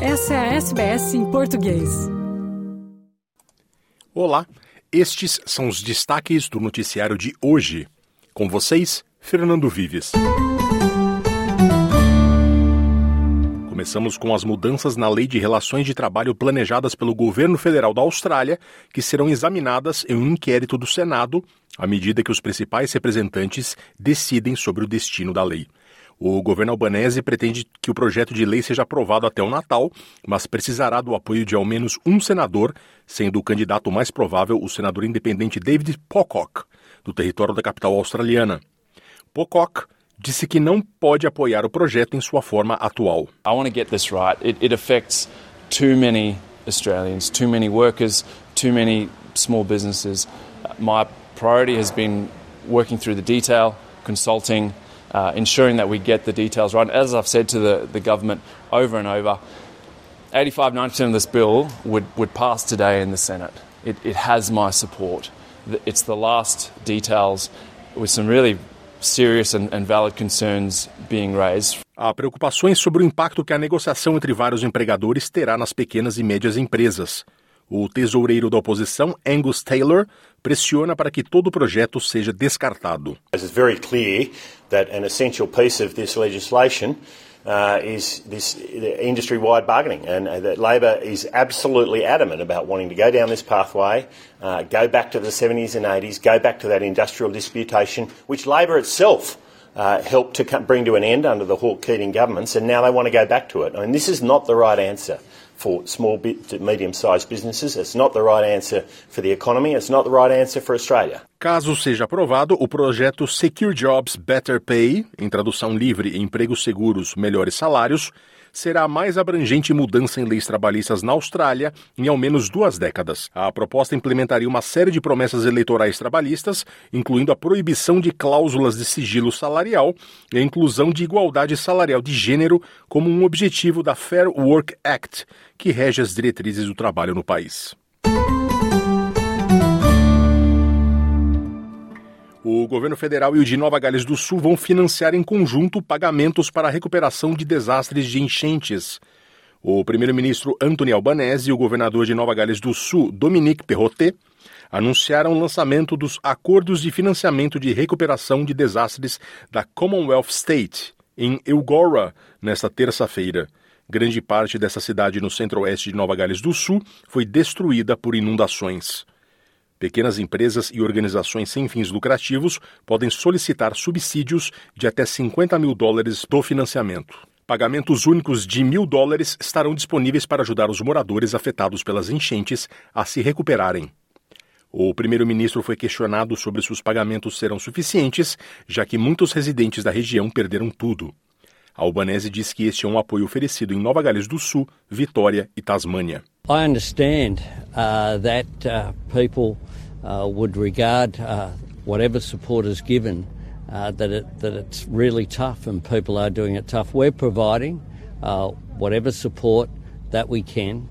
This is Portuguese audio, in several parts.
Essa é a SBS em português. Olá, estes são os destaques do noticiário de hoje. Com vocês, Fernando Vives. Começamos com as mudanças na Lei de Relações de Trabalho planejadas pelo governo federal da Austrália, que serão examinadas em um inquérito do Senado, à medida que os principais representantes decidem sobre o destino da lei. O governo albanese pretende que o projeto de lei seja aprovado até o Natal, mas precisará do apoio de ao menos um senador, sendo o candidato mais provável o senador independente David Pocock, do território da capital australiana. Pocock disse que não pode apoiar o projeto em sua forma atual. I want to get this right. It, it affects too many Australians, too many workers, too many small businesses. My priority has been working through the detail, consulting, uh, ensuring that we get the details right. As I've said to the, the government over and over, 85 90% of this bill would, would pass today in the Senate. It, it has my support. It's the last details with some really serious and, and valid concerns being raised. Há preocupações sobre o impacto que a negociação entre vários empregadores terá nas pequenas e médias empresas. O tesoureiro da oposição, Angus Taylor, pressiona para que todo o projeto seja descartado. It's very clear that an essential piece of this legislation uh, is this industry-wide bargaining, and uh, that Labor is absolutely adamant about wanting to go down this pathway, uh, go back to the 70s and 80s, go back to that industrial disputation, which Labor itself uh, helped to bring to an end under the Hawke Keating governments, and now they want to go back to it. I mean, this is not the right answer for small medium-sized businesses. It's not the right answer for the economy. It's not the right answer for Australia. Caso seja aprovado, o projeto Secure Jobs Better Pay, em tradução livre, empregos seguros, melhores salários, será a mais abrangente mudança em leis trabalhistas na Austrália em ao menos duas décadas. A proposta implementaria uma série de promessas eleitorais trabalhistas, incluindo a proibição de cláusulas de sigilo salarial e a inclusão de igualdade salarial de gênero como um objetivo da Fair Work Act, que rege as diretrizes do trabalho no país. O governo federal e o de Nova Gales do Sul vão financiar em conjunto pagamentos para a recuperação de desastres de enchentes. O primeiro-ministro Anthony Albanese e o governador de Nova Gales do Sul, Dominique Perrottet, anunciaram o lançamento dos acordos de financiamento de recuperação de desastres da Commonwealth State, em Eugora, nesta terça-feira. Grande parte dessa cidade no centro-oeste de Nova Gales do Sul foi destruída por inundações. Pequenas empresas e organizações sem fins lucrativos podem solicitar subsídios de até 50 mil dólares do financiamento. Pagamentos únicos de mil dólares estarão disponíveis para ajudar os moradores afetados pelas enchentes a se recuperarem. O primeiro-ministro foi questionado sobre se os pagamentos serão suficientes, já que muitos residentes da região perderam tudo. Albanese diz que este é um apoio oferecido em Nova Gales do Sul, Vitória e Tasmânia. I understand uh, that uh, people uh, would regard uh, whatever support is given uh, that it, that it's really tough and people are doing it tough. We're providing uh, whatever support that we can.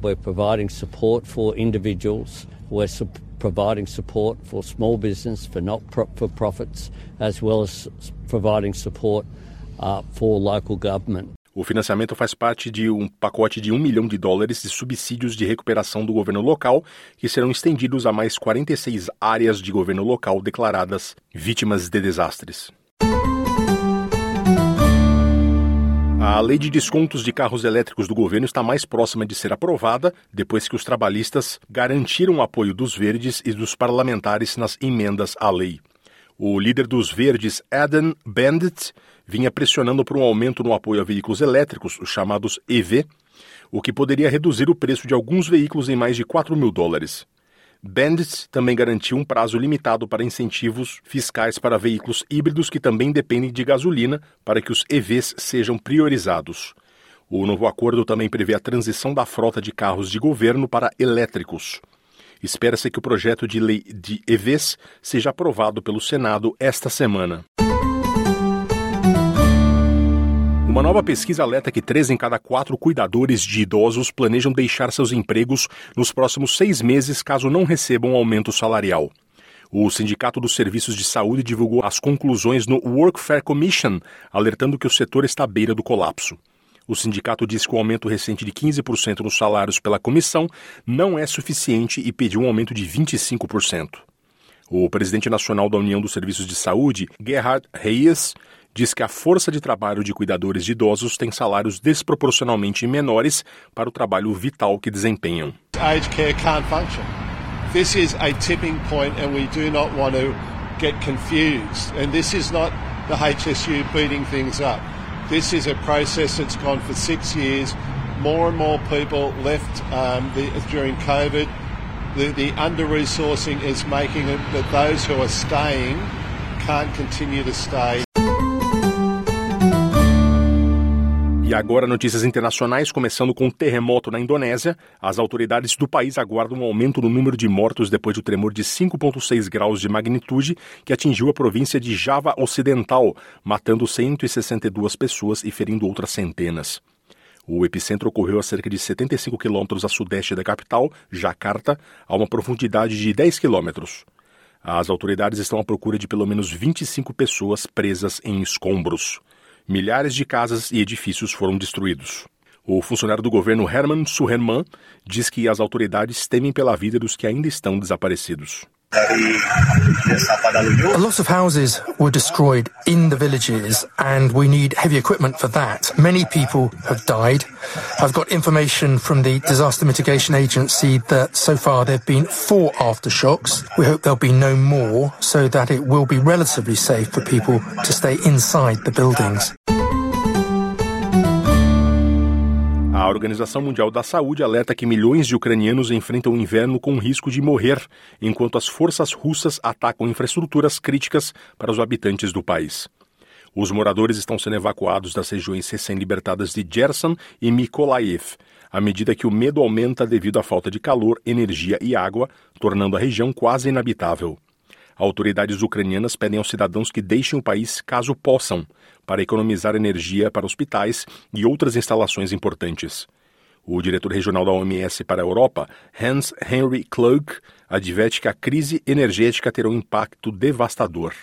we're providing support for individuals. We're su- providing support for small business, for not for profits, as well as providing support uh, for local government. O financiamento faz parte de um pacote de um milhão de dólares de subsídios de recuperação do governo local, que serão estendidos a mais 46 áreas de governo local declaradas vítimas de desastres. A lei de descontos de carros elétricos do governo está mais próxima de ser aprovada depois que os trabalhistas garantiram o apoio dos verdes e dos parlamentares nas emendas à lei. O líder dos Verdes, Adam Bandit, vinha pressionando por um aumento no apoio a veículos elétricos, os chamados EV, o que poderia reduzir o preço de alguns veículos em mais de 4 mil dólares. Bandit também garantiu um prazo limitado para incentivos fiscais para veículos híbridos que também dependem de gasolina para que os EVs sejam priorizados. O novo acordo também prevê a transição da frota de carros de governo para elétricos. Espera-se que o projeto de lei de EVs seja aprovado pelo Senado esta semana. Uma nova pesquisa alerta que três em cada quatro cuidadores de idosos planejam deixar seus empregos nos próximos seis meses caso não recebam um aumento salarial. O Sindicato dos Serviços de Saúde divulgou as conclusões no Workfare Commission, alertando que o setor está à beira do colapso. O sindicato diz que o aumento recente de 15% nos salários pela comissão não é suficiente e pediu um aumento de 25%. O presidente nacional da União dos Serviços de Saúde, Gerhard Reyes, diz que a força de trabalho de cuidadores de idosos tem salários desproporcionalmente menores para o trabalho vital que desempenham. Aged care can't function. This is a tipping point and we do not want to get confused. And this is not the HSU beating things up. This is a process that's gone for six years. More and more people left um, the, during COVID. The, the under resourcing is making it that those who are staying can't continue to stay. E agora notícias internacionais, começando com um terremoto na Indonésia. As autoridades do país aguardam um aumento no número de mortos depois do tremor de 5,6 graus de magnitude que atingiu a província de Java Ocidental, matando 162 pessoas e ferindo outras centenas. O epicentro ocorreu a cerca de 75 quilômetros a sudeste da capital, Jakarta, a uma profundidade de 10 quilômetros. As autoridades estão à procura de pelo menos 25 pessoas presas em escombros. Milhares de casas e edifícios foram destruídos. O funcionário do governo Herman Suherman diz que as autoridades temem pela vida dos que ainda estão desaparecidos. A lot of houses were destroyed in the villages, and we need heavy equipment for that. Many people have died. I've got information from the Disaster Mitigation Agency that so far there have been four aftershocks. We hope there'll be no more so that it will be relatively safe for people to stay inside the buildings. A Organização Mundial da Saúde alerta que milhões de ucranianos enfrentam o inverno com risco de morrer, enquanto as forças russas atacam infraestruturas críticas para os habitantes do país. Os moradores estão sendo evacuados das regiões recém-libertadas de Gerson e Mykolaiv, à medida que o medo aumenta devido à falta de calor, energia e água, tornando a região quase inabitável. Autoridades ucranianas pedem aos cidadãos que deixem o país caso possam, para economizar energia para hospitais e outras instalações importantes. O diretor regional da OMS para a Europa, Hans Henry Klug, adverte que a crise energética terá um impacto devastador.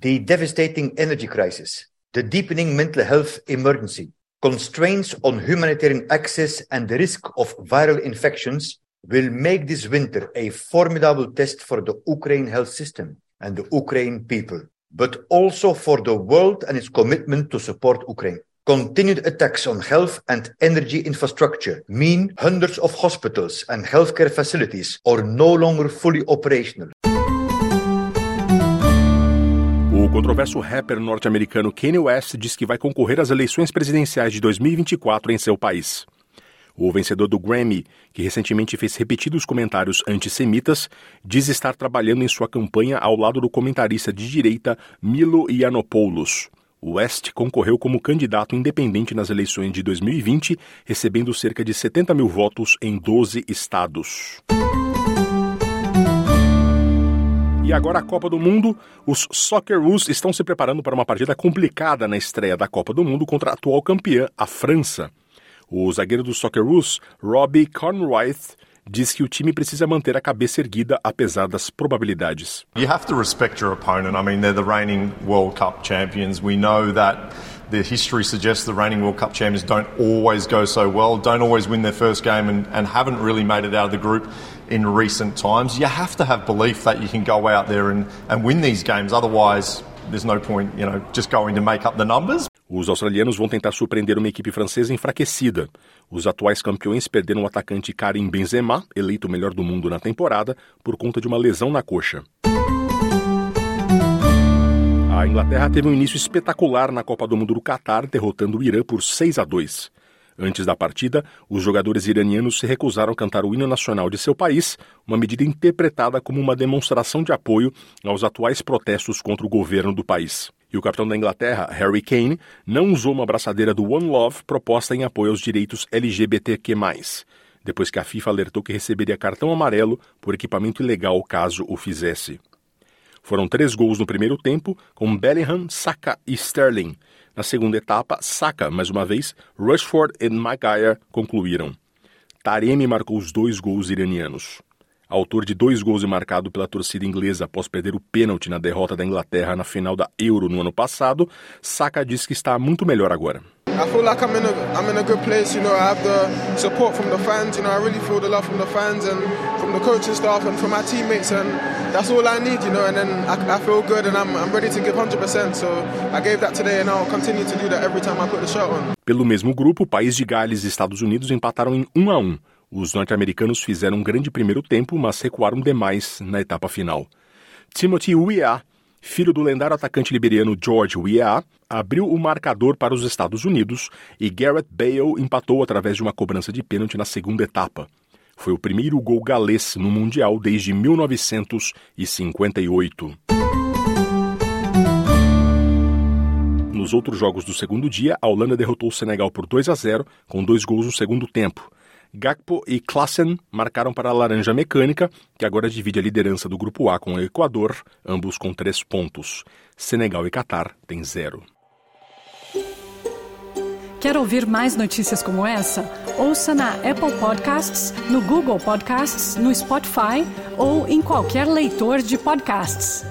The devastating energy crisis, the deepening mental health emergency, constraints on humanitarian access and the risk of viral infections will make this winter a formidable test for the Ukraine health system and the Ukraine people, but also for the world and its commitment to support Ukraine. Continued attacks on health and energy infrastructure mean hundreds of hospitals and healthcare facilities are no longer fully operational. O controverso rapper norte-americano Kanye West diz que vai concorrer às eleições presidenciais de 2024 em seu país. O vencedor do Grammy, que recentemente fez repetidos comentários antissemitas, diz estar trabalhando em sua campanha ao lado do comentarista de direita Milo Yiannopoulos. West concorreu como candidato independente nas eleições de 2020, recebendo cerca de 70 mil votos em 12 estados. E agora a Copa do Mundo. Os Socceroos estão se preparando para uma partida complicada na estreia da Copa do Mundo contra a atual campeã, a França. O zagueiro do Socceroos, Robbie Conroyth, diz que o time precisa manter a cabeça erguida apesar das probabilidades. You have to respect your opponent. I mean, they're the reigning World Cup champions. We know that the history suggests the reigning World Cup champions don't always go so well, don't always win their first game, and, and haven't really made it out of the group in recent times. You have to have belief that you can go out there and, and win these games. Otherwise, there's no point, you know, just going to make up the numbers. Os australianos vão tentar surpreender uma equipe francesa enfraquecida. Os atuais campeões perderam o atacante Karim Benzema, eleito o melhor do mundo na temporada, por conta de uma lesão na coxa. A Inglaterra teve um início espetacular na Copa do Mundo do Catar, derrotando o Irã por 6 a 2. Antes da partida, os jogadores iranianos se recusaram a cantar o hino nacional de seu país, uma medida interpretada como uma demonstração de apoio aos atuais protestos contra o governo do país. E o capitão da Inglaterra, Harry Kane, não usou uma braçadeira do One Love proposta em apoio aos direitos LGBTQ+, depois que a FIFA alertou que receberia cartão amarelo por equipamento ilegal caso o fizesse. Foram três gols no primeiro tempo, com Bellingham, Saka e Sterling. Na segunda etapa, Saka, mais uma vez, Rushford e Maguire concluíram. Taremi marcou os dois gols iranianos. Autor de dois gols e marcado pela torcida inglesa após perder o pênalti na derrota da Inglaterra na final da Euro no ano passado, Saka diz que está muito melhor agora. I feel like I'm in a I'm in a good place. You know, I have the support from the fans. You know, I really feel the love from the fans and from the coaching staff and from my teammates, and that's all I need. You know, and then I, I feel good and I'm, I'm ready to give 100%. So I gave that today, and I'll continue to do that every time I put the shirt on. Pelo mesmo grupo, o país de Gales e Estados Unidos empataram em 1 a 1. Os norte-americanos fizeram um grande primeiro tempo, mas recuaram demais na etapa final. Timothy Weah filho do lendário atacante liberiano George Weah, abriu o marcador para os Estados Unidos e Garrett Bale empatou através de uma cobrança de pênalti na segunda etapa. Foi o primeiro gol galês no Mundial desde 1958. Nos outros jogos do segundo dia, a Holanda derrotou o Senegal por 2 a 0, com dois gols no segundo tempo. Gakpo e Klassen marcaram para a Laranja Mecânica, que agora divide a liderança do Grupo A com o Equador, ambos com três pontos. Senegal e Catar têm zero. Quer ouvir mais notícias como essa? Ouça na Apple Podcasts, no Google Podcasts, no Spotify ou em qualquer leitor de podcasts.